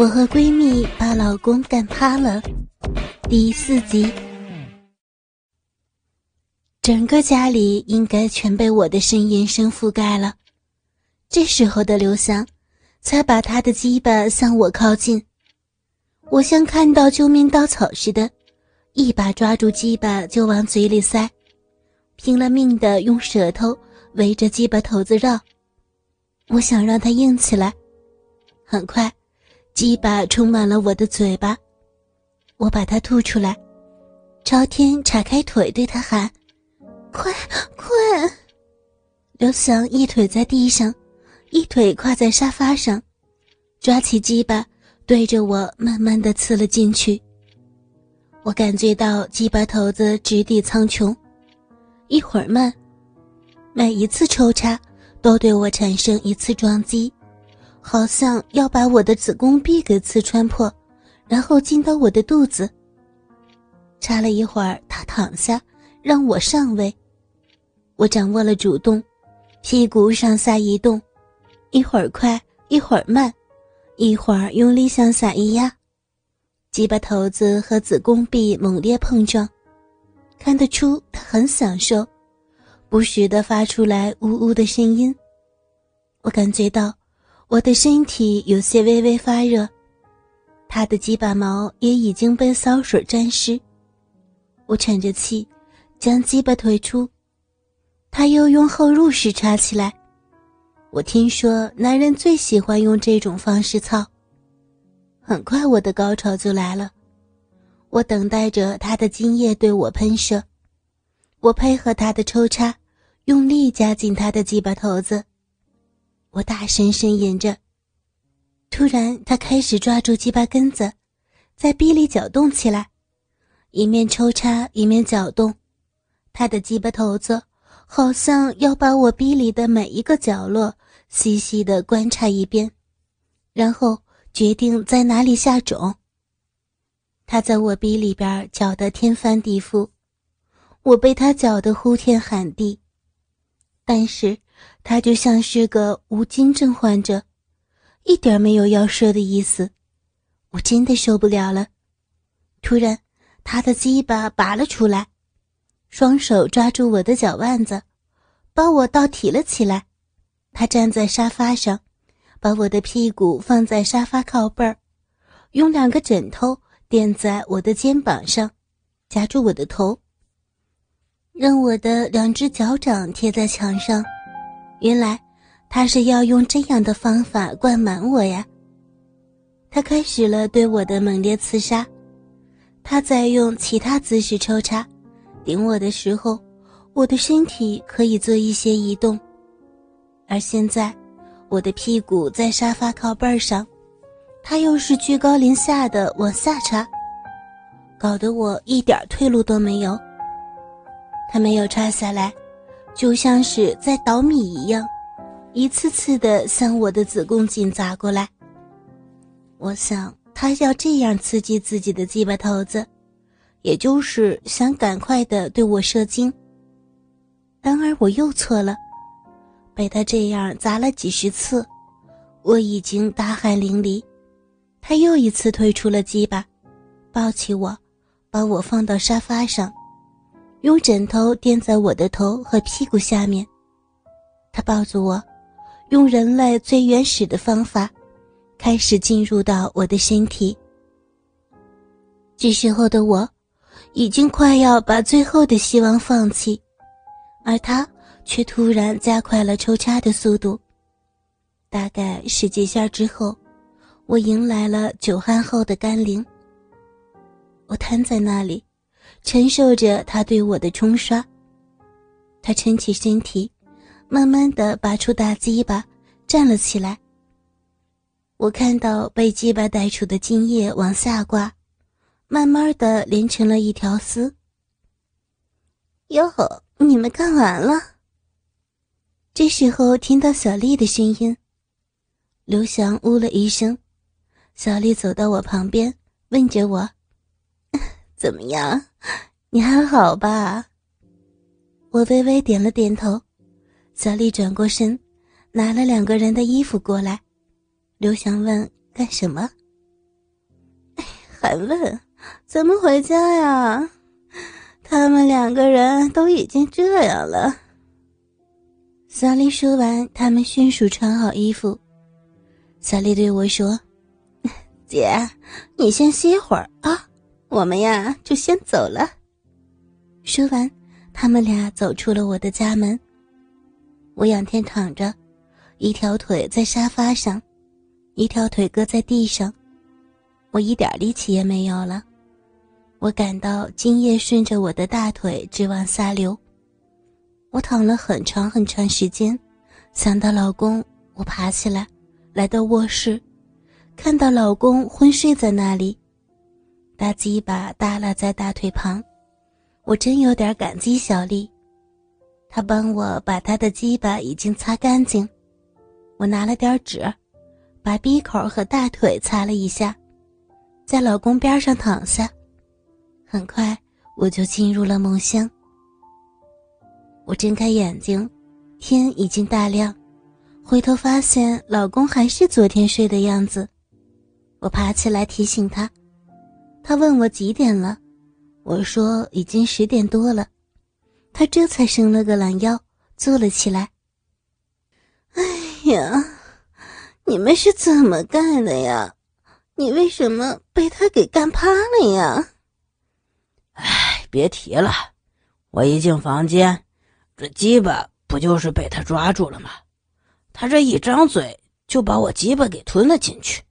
我和闺蜜把老公干趴了，第四集。整个家里应该全被我的呻吟声覆盖了。这时候的刘翔，才把他的鸡巴向我靠近。我像看到救命稻草似的，一把抓住鸡巴就往嘴里塞，拼了命的用舌头围着鸡巴头子绕。我想让它硬起来。很快，鸡巴充满了我的嘴巴，我把它吐出来，朝天叉开腿对他喊：“快快！”刘翔一腿在地上，一腿跨在沙发上，抓起鸡巴。对着我慢慢的刺了进去。我感觉到鸡巴头子直抵苍穹，一会儿慢，每一次抽插都对我产生一次撞击，好像要把我的子宫壁给刺穿破，然后进到我的肚子。插了一会儿，他躺下，让我上位，我掌握了主动，屁股上下移动，一会儿快，一会儿慢。一会儿用力向下一压，鸡巴头子和子宫壁猛烈碰撞，看得出他很享受，不时的发出来呜呜的声音。我感觉到我的身体有些微微发热，他的鸡巴毛也已经被骚水沾湿。我喘着气，将鸡巴推出，他又用后入式插起来。我听说男人最喜欢用这种方式操。很快我的高潮就来了，我等待着他的精液对我喷射，我配合他的抽插，用力夹紧他的鸡巴头子，我大声呻吟着。突然，他开始抓住鸡巴根子，在逼里搅动起来，一面抽插一面搅动，他的鸡巴头子。好像要把我逼里的每一个角落细细的观察一遍，然后决定在哪里下种。他在我逼里边搅得天翻地覆，我被他搅得呼天喊地，但是他就像是个无精症患者，一点没有要射的意思。我真的受不了了。突然，他的鸡巴拔了出来。双手抓住我的脚腕子，把我倒提了起来。他站在沙发上，把我的屁股放在沙发靠背儿，用两个枕头垫在我的肩膀上，夹住我的头，让我的两只脚掌贴在墙上。原来他是要用这样的方法灌满我呀。他开始了对我的猛烈刺杀，他在用其他姿势抽插。顶我的时候，我的身体可以做一些移动，而现在，我的屁股在沙发靠背上，他又是居高临下的往下插，搞得我一点退路都没有。他没有插下来，就像是在捣米一样，一次次的向我的子宫颈砸过来。我想，他要这样刺激自己的鸡巴头子。也就是想赶快的对我射精，然而我又错了，被他这样砸了几十次，我已经大汗淋漓。他又一次退出了鸡巴，抱起我，把我放到沙发上，用枕头垫在我的头和屁股下面。他抱着我，用人类最原始的方法，开始进入到我的身体。这时候的我。已经快要把最后的希望放弃，而他却突然加快了抽插的速度。大概十几下之后，我迎来了久旱后的甘霖。我瘫在那里，承受着他对我的冲刷。他撑起身体，慢慢的拔出大鸡巴，站了起来。我看到被鸡巴带出的精液往下挂。慢慢的连成了一条丝。哟，你们干完了。这时候听到小丽的声音，刘翔呜了一声，小丽走到我旁边，问着我：“怎么样？你还好吧？”我微微点了点头。小丽转过身，拿了两个人的衣服过来。刘翔问：“干什么？”还问怎么回家呀？他们两个人都已经这样了。小丽说完，他们迅速穿好衣服。小丽对我说：“姐，你先歇会儿啊，我们呀就先走了。”说完，他们俩走出了我的家门。我仰天躺着，一条腿在沙发上，一条腿搁在地上，我一点力气也没有了。我感到精液顺着我的大腿直往下流。我躺了很长很长时间，想到老公，我爬起来，来到卧室，看到老公昏睡在那里，大鸡巴耷拉在大腿旁，我真有点感激小丽。她帮我把她的鸡巴已经擦干净，我拿了点纸，把鼻口和大腿擦了一下，在老公边上躺下，很快我就进入了梦乡。我睁开眼睛，天已经大亮，回头发现老公还是昨天睡的样子，我爬起来提醒他，他问我几点了，我说已经十点多了。他这才伸了个懒腰，坐了起来。哎呀，你们是怎么干的呀？你为什么被他给干趴了呀？哎，别提了，我一进房间，这鸡巴不就是被他抓住了吗？他这一张嘴就把我鸡巴给吞了进去，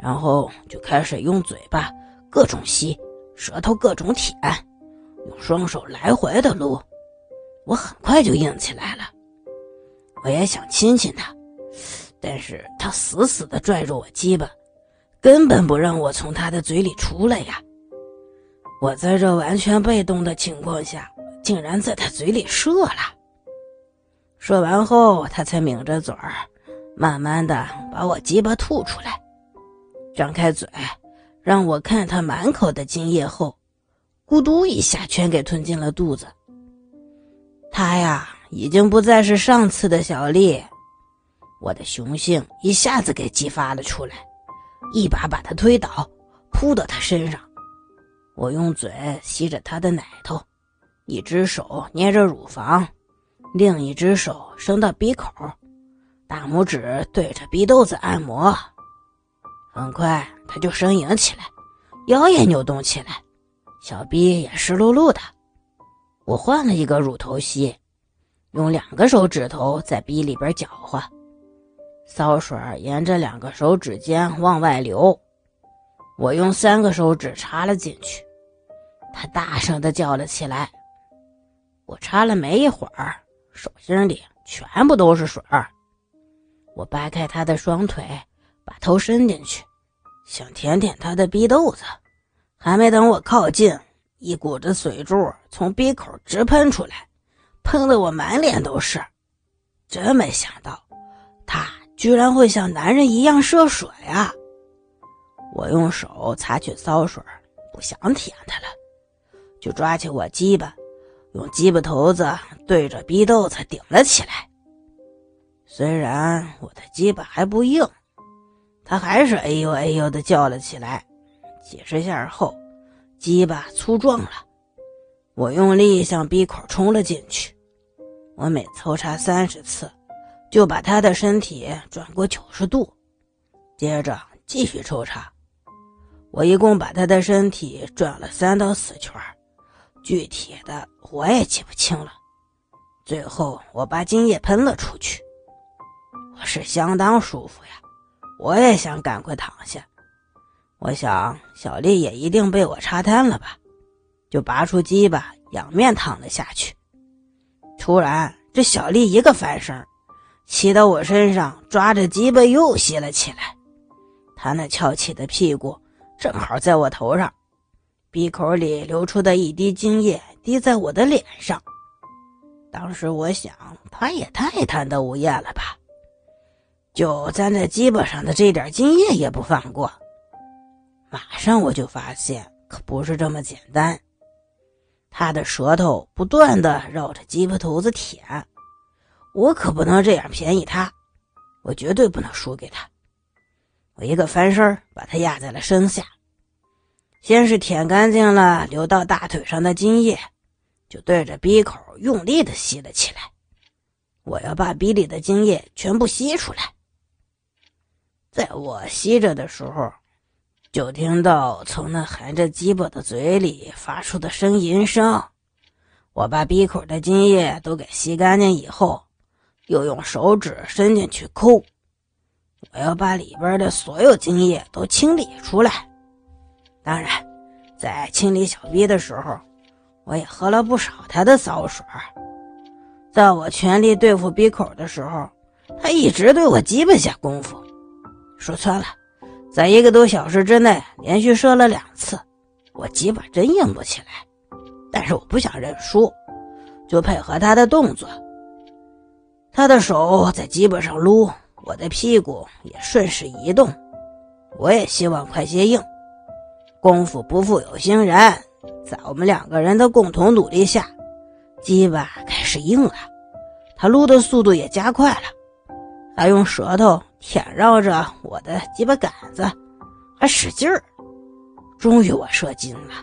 然后就开始用嘴巴各种吸，舌头各种舔。用双手来回的撸，我很快就硬起来了。我也想亲亲他，但是他死死的拽着我鸡巴，根本不让我从他的嘴里出来呀。我在这完全被动的情况下，竟然在他嘴里射了。射完后，他才抿着嘴儿，慢慢的把我鸡巴吐出来，张开嘴，让我看他满口的精液后。咕嘟一下，全给吞进了肚子。他呀，已经不再是上次的小丽。我的雄性一下子给激发了出来，一把把他推倒，扑到他身上。我用嘴吸着他的奶头，一只手捏着乳房，另一只手伸到鼻口，大拇指对着鼻窦子按摩。很快，他就呻吟起来，腰也扭动起来。小逼也湿漉漉的，我换了一个乳头吸，用两个手指头在逼里边搅和，骚水沿着两个手指尖往外流，我用三个手指插了进去，他大声的叫了起来。我插了没一会儿，手心里全部都是水儿。我掰开他的双腿，把头伸进去，想舔舔他的逼豆子。还没等我靠近，一股子水柱从鼻口直喷出来，喷得我满脸都是。真没想到，他居然会像男人一样射水啊！我用手擦去骚水，不想舔他了，就抓起我鸡巴，用鸡巴头子对着逼豆子顶了起来。虽然我的鸡巴还不硬，他还是哎呦哎呦的叫了起来。几十下后，鸡巴粗壮了，我用力向鼻孔冲了进去。我每抽插三十次，就把他的身体转过九十度，接着继续抽插。我一共把他的身体转了三到四圈，具体的我也记不清了。最后我把精液喷了出去，我是相当舒服呀，我也想赶快躺下。我想，小丽也一定被我插瘫了吧，就拔出鸡巴，仰面躺了下去。突然，这小丽一个翻身，骑到我身上，抓着鸡巴又吸了起来。她那翘起的屁股正好在我头上，鼻口里流出的一滴精液滴在我的脸上。当时我想，她也太贪得无厌了吧，就粘在鸡巴上的这点精液也不放过。马上我就发现，可不是这么简单。他的舌头不断的绕着鸡巴头子舔，我可不能这样便宜他，我绝对不能输给他。我一个翻身把他压在了身下，先是舔干净了流到大腿上的精液，就对着鼻口用力的吸了起来。我要把鼻里的精液全部吸出来。在我吸着的时候，就听到从那含着鸡巴的嘴里发出的呻吟声。我把鼻口的精液都给吸干净以后，又用手指伸进去抠，我要把里边的所有精液都清理出来。当然，在清理小逼的时候，我也喝了不少他的骚水。在我全力对付鼻口的时候，他一直对我鸡巴下功夫。说穿了，在一个多小时之内连续射了两次，我鸡巴真硬不起来。但是我不想认输，就配合他的动作。他的手在鸡巴上撸，我的屁股也顺势移动。我也希望快些硬。功夫不负有心人，在我们两个人的共同努力下，鸡巴开始硬了。他撸的速度也加快了，还用舌头舔绕着我的鸡巴杆子，还使劲儿。终于我射精了，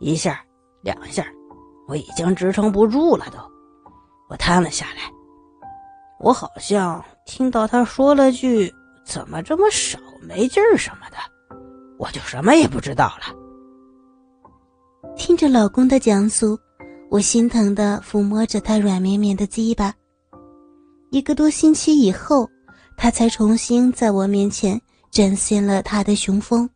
一下两下，我已经支撑不住了，都。我瘫了下来。我好像听到他说了句：“怎么这么少，没劲儿什么的。”我就什么也不知道了。听着老公的讲述，我心疼的抚摸着他软绵绵的鸡巴。一个多星期以后，他才重新在我面前展现了他的雄风。